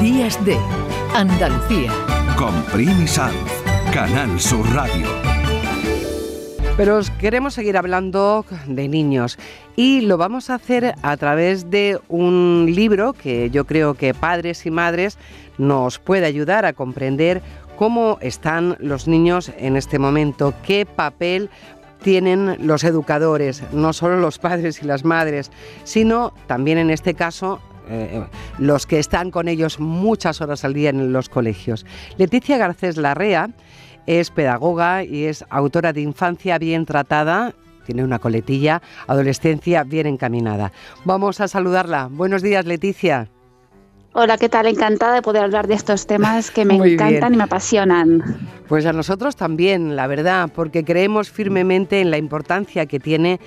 Días de Andalucía. Con Primi Sanz, Canal Sur Radio. Pero os queremos seguir hablando de niños y lo vamos a hacer a través de un libro que yo creo que padres y madres nos puede ayudar a comprender cómo están los niños en este momento, qué papel tienen los educadores, no solo los padres y las madres, sino también en este caso eh, los que están con ellos muchas horas al día en los colegios. Leticia Garcés Larrea es pedagoga y es autora de Infancia bien tratada. Tiene una coletilla, adolescencia bien encaminada. Vamos a saludarla. Buenos días, Leticia. Hola, ¿qué tal? Encantada de poder hablar de estos temas que me encantan y me apasionan. Pues a nosotros también, la verdad, porque creemos firmemente en la importancia que tiene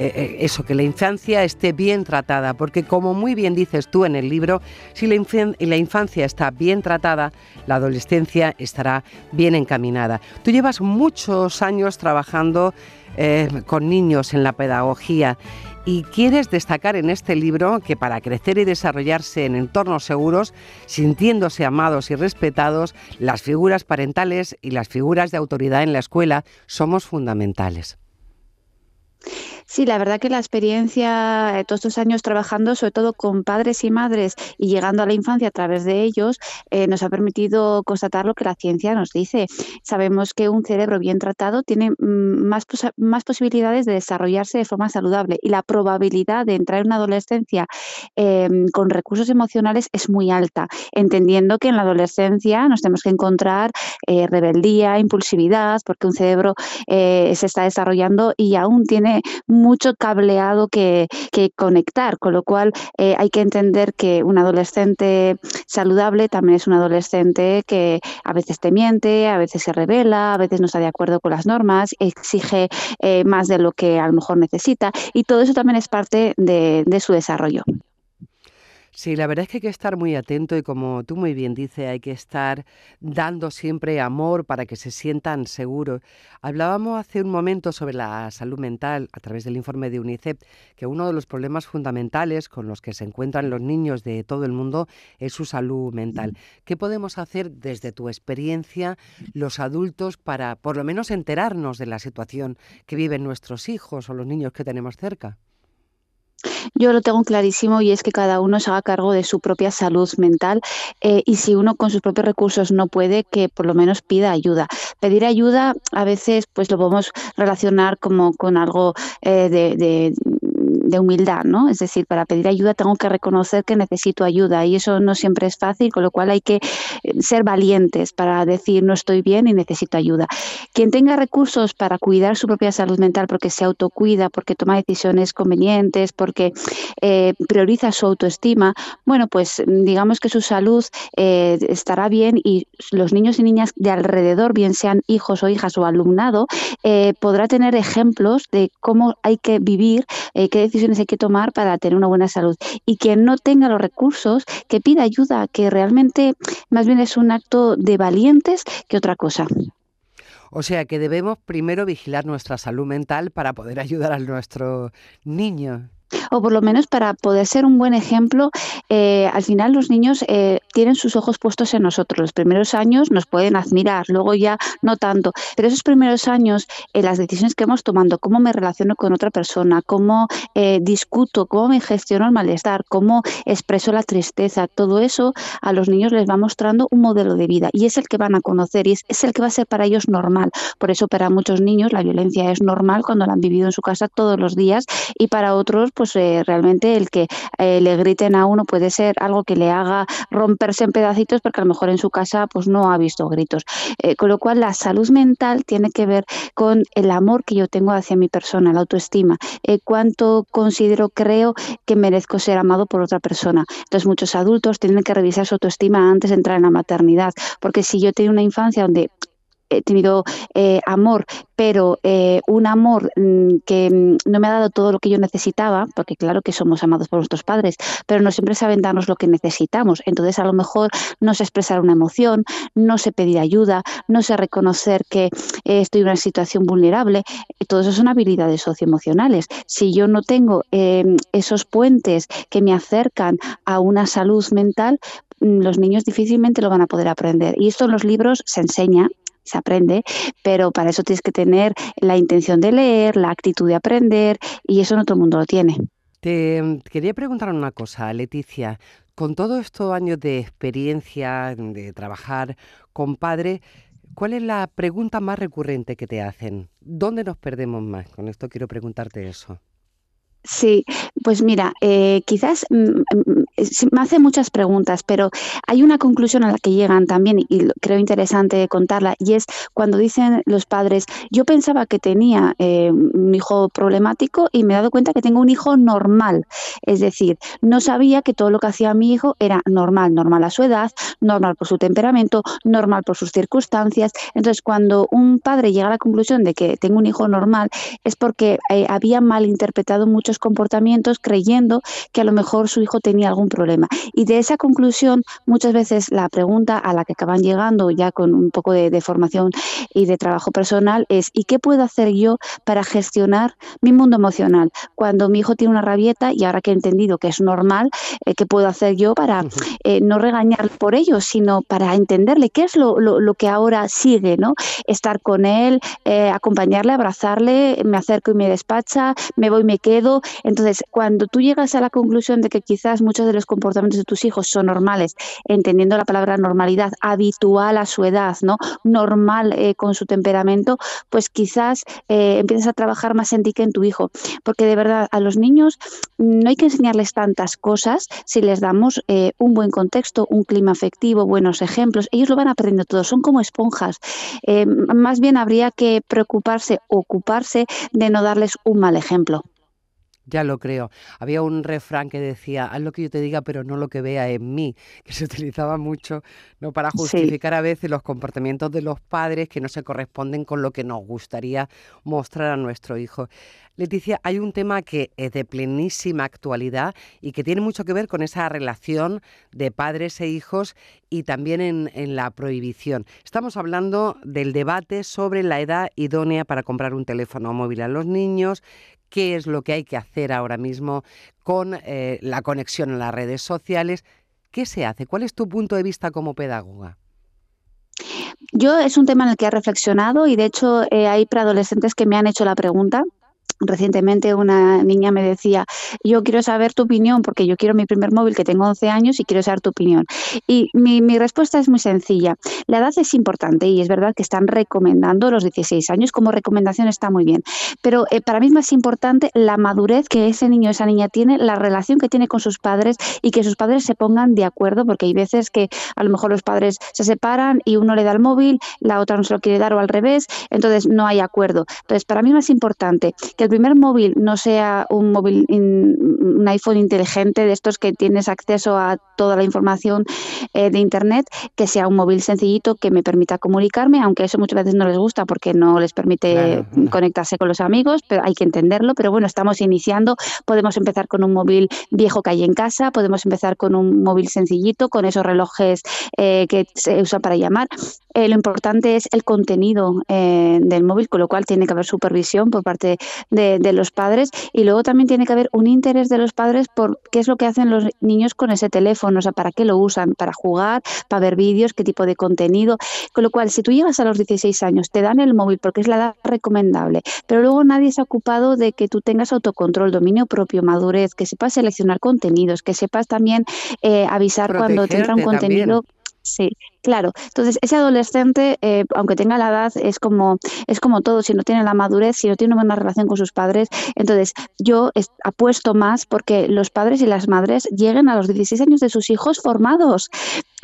eh, eh, eso, que la infancia esté bien tratada, porque como muy bien dices tú en el libro, si la, infancia está bien tratada, la adolescencia estará bien encaminada. Tú llevas muchos años trabajando eh, con niños en la pedagogía y quieres destacar en este libro que para crecer y desarrollarse en entornos seguros, sintiéndose amados y respetados, las figuras parentales y las figuras de autoridad en la escuela somos fundamentales. Sí, la verdad que la experiencia, de todos estos años trabajando, sobre todo con padres y madres y llegando a la infancia a través de ellos, eh, nos ha permitido constatar lo que la ciencia nos dice. Sabemos que un cerebro bien tratado tiene mm, más, más posibilidades de desarrollarse de forma saludable y la probabilidad de entrar en una adolescencia em, con recursos emocionales es muy alta, entendiendo que en la adolescencia nos tenemos que encontrar eh, rebeldía, impulsividad, porque un cerebro eh, se está desarrollando y aún tiene mucho cableado que, conectar, con lo cual eh, hay que entender que un adolescente saludable también es un adolescente que a veces te miente, a veces se revela, a veces no está de acuerdo con las normas, exige eh, más de lo que a lo mejor necesita y todo eso también es parte de su desarrollo. Sí, la verdad es que hay que estar muy atento y como tú muy bien dices, hay que estar dando siempre amor para que se sientan seguros. Hablábamos hace un momento sobre la salud mental a través del informe de UNICEF, que uno de los problemas fundamentales con los que se encuentran los niños de todo el mundo es su salud mental. ¿Qué podemos hacer desde tu experiencia los adultos para por lo menos enterarnos de la situación que viven nuestros hijos o los niños que tenemos cerca? Yo lo tengo clarísimo y es que cada uno se haga cargo de su propia salud mental eh, y si uno con sus propios recursos no puede, que por lo menos pida ayuda. Pedir ayuda a veces pues lo podemos relacionar como con algo eh, de de humildad, ¿no? Es decir, para pedir ayuda tengo que reconocer que necesito ayuda y eso no siempre es fácil, con lo cual hay que eh, ser valientes para decir no estoy bien y necesito ayuda. Quien tenga recursos para cuidar su propia salud mental porque se autocuida, porque toma decisiones convenientes, porque eh, prioriza su autoestima, bueno, pues digamos que su salud eh, estará bien y los niños y niñas de alrededor, bien sean hijos o hijas o alumnado, podrá tener ejemplos de cómo hay que vivir, decisiones hay que tomar para tener una buena salud. Y quien no tenga los recursos, que pida ayuda, que realmente más bien es un acto de valientes que otra cosa. O sea que debemos primero vigilar nuestra salud mental para poder ayudar a nuestro niño o por lo menos para poder ser un buen ejemplo, eh, al final los niños eh, tienen sus ojos puestos en nosotros. Los primeros años nos pueden admirar, luego ya no tanto, pero esos primeros años, en las decisiones que vamos tomando, cómo me relaciono con otra persona, cómo eh, discuto, cómo me gestiono el malestar, cómo expreso la tristeza, todo eso a los niños les va mostrando un modelo de vida y es el que van a conocer y es, el que va a ser para ellos normal. Por eso para muchos niños la violencia es normal cuando la han vivido en su casa todos los días y para otros pues eh, realmente el que eh, le griten a uno puede ser algo que le haga romperse en pedacitos porque a lo mejor en su casa pues no ha visto gritos. Eh, con lo cual la salud mental tiene que ver con el amor que yo tengo hacia mi persona, la autoestima, cuánto considero, creo que merezco ser amado por otra persona. Entonces muchos adultos tienen que revisar su autoestima antes de entrar en la maternidad, porque si yo tengo una infancia donde he tenido eh, amor, pero eh, un amor mm, que mm, no me ha dado todo lo que yo necesitaba, porque claro que somos amados por nuestros padres, pero no siempre saben darnos lo que necesitamos. Entonces a lo mejor no sé expresar una emoción, no sé pedir ayuda, no sé reconocer que eh, estoy en una situación vulnerable. Todo eso son habilidades socioemocionales. Si yo no tengo esos puentes que me acercan a una salud mental, mm, los niños difícilmente lo van a poder aprender. Y esto en los libros se enseña, se aprende, pero para eso tienes que tener la intención de leer, la actitud de aprender, y eso no todo el mundo lo tiene. Te mm, quería preguntar una cosa, Leticia. Con todos estos años de experiencia, de trabajar con padre, ¿cuál es la pregunta más recurrente que te hacen? ¿Dónde nos perdemos más? Con esto quiero preguntarte eso. Sí, pues mira, eh, quizás mm, mm, me hace muchas preguntas, pero hay una conclusión a la que llegan también y creo interesante contarla y es cuando dicen los padres, yo pensaba que tenía eh, un hijo problemático y me he dado cuenta que tengo un hijo normal, es decir, no sabía que todo lo que hacía mi hijo era normal, normal a su edad, normal por su temperamento, normal por sus circunstancias. Entonces, cuando un padre llega a la conclusión de que tengo un hijo normal es porque eh, había malinterpretado muchos comportamientos creyendo que a lo mejor su hijo tenía algún problema. Y de esa conclusión, muchas veces la pregunta a la que acaban llegando ya con un poco de, formación y de trabajo personal es ¿y qué puedo hacer yo para gestionar mi mundo emocional? Cuando mi hijo tiene una rabieta y ahora que he entendido que es normal, eh, ¿qué puedo hacer yo para eh, no regañar por ello, sino para entenderle qué es lo, lo, que ahora sigue, ¿no? Estar con él, eh, acompañarle, abrazarle, me acerco y me despacha, me voy y me quedo, entonces, cuando tú llegas a la conclusión de que quizás muchos de los comportamientos de tus hijos son normales, entendiendo la palabra normalidad, habitual a su edad, ¿no? Normal eh, con su temperamento, pues quizás eh, empiezas a trabajar más en ti que en tu hijo. Porque de verdad, a los niños no hay que enseñarles tantas cosas si les damos eh, un buen contexto, un clima afectivo, buenos ejemplos. Ellos lo van aprendiendo todo, son como esponjas. más bien habría que preocuparse, ocuparse de no darles un mal ejemplo. Ya lo creo. Había un refrán que decía, haz lo que yo te diga, pero no lo que vea en mí, que se utilizaba mucho ¿no? para justificar a veces los comportamientos de los padres que no se corresponden con lo que nos gustaría mostrar a nuestro hijo. Leticia, hay un tema que es de plenísima actualidad y que tiene mucho que ver con esa relación de padres e hijos y también en, en la prohibición. Estamos hablando del debate sobre la edad idónea para comprar un teléfono móvil a los niños, qué es lo que hay que hacer ahora mismo con eh, la conexión en las redes sociales. ¿Qué se hace? ¿Cuál es tu punto de vista como pedagoga? Yo es un tema en el que he reflexionado y de hecho eh, hay preadolescentes que me han hecho la pregunta Recientemente una niña me decía, yo quiero saber tu opinión porque yo quiero mi primer móvil que tengo 11 años y quiero saber tu opinión. Y mi, respuesta es muy sencilla. La edad es importante y es verdad que están recomendando los 16 años como recomendación está muy bien. Pero eh, para mí es más importante la madurez que ese niño o esa niña tiene, la relación que tiene con sus padres y que sus padres se pongan de acuerdo porque hay veces que a lo mejor los padres se separan y uno le da el móvil, la otra no se lo quiere dar o al revés, entonces no hay acuerdo. Entonces para mí es más importante que el primer móvil no sea un móvil, un iPhone inteligente de estos que tienes acceso a toda la información eh, de Internet, que sea un móvil sencillito que me permita comunicarme, aunque eso muchas veces no les gusta porque no les permite conectarse con los amigos, pero hay que entenderlo. Pero bueno, estamos iniciando, podemos empezar con un móvil viejo que hay en casa, podemos empezar con un móvil sencillito, con esos relojes eh, que se usan para llamar. Eh, lo importante es el contenido del móvil, con lo cual tiene que haber supervisión por parte de de, los padres y luego también tiene que haber un interés de los padres por qué es lo que hacen los niños con ese teléfono, o sea, para qué lo usan, para jugar, para ver vídeos, qué tipo de contenido. Con lo cual, si tú llegas a los 16 años, te dan el móvil porque es la edad recomendable, pero luego nadie se ha ocupado de que tú tengas autocontrol, dominio propio, madurez, que sepas seleccionar contenidos, que sepas también eh, avisar cuando te entra un contenido. Sí, claro. Entonces, ese adolescente, eh, aunque tenga la edad, es como, es como todo, si no tiene la madurez, si no tiene una buena relación con sus padres. Entonces, yo apuesto más porque los padres y las madres lleguen a los 16 años de sus hijos formados.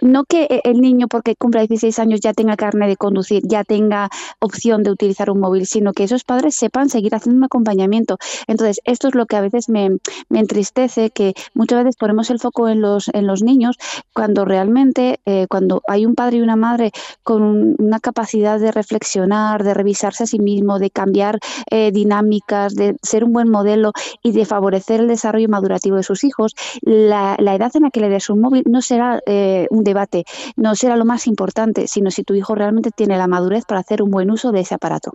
No que e, el niño, porque cumpla 16 años, ya tenga carne de conducir, ya tenga opción de utilizar un móvil, sino que esos padres sepan seguir haciendo un acompañamiento. Entonces, esto es lo que a veces me, me entristece, que muchas veces ponemos el foco en los, en los niños cuando realmente... Eh, cuando hay un padre y una madre con una capacidad de reflexionar, de revisarse a sí mismo, de cambiar eh, dinámicas, de ser un buen modelo y de favorecer el desarrollo madurativo de sus hijos, la, edad en la que le des un móvil no será eh, un debate, no será lo más importante, sino si tu hijo realmente tiene la madurez para hacer un buen uso de ese aparato.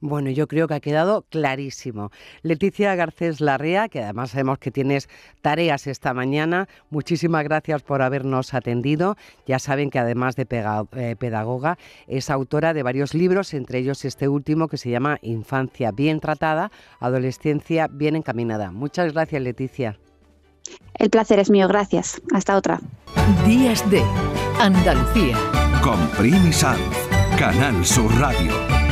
Bueno, yo creo que ha quedado clarísimo. Leticia Garcés Larrea, que además sabemos que tienes tareas esta mañana, muchísimas gracias por habernos atendido. Ya saben que además de eh, pedagoga, es autora de varios libros, entre ellos este último que se llama Infancia bien tratada, Adolescencia bien encaminada. Muchas gracias, Leticia. El placer es mío, gracias. Hasta otra. Días de Andalucía. Con Primi Canal Sur Radio.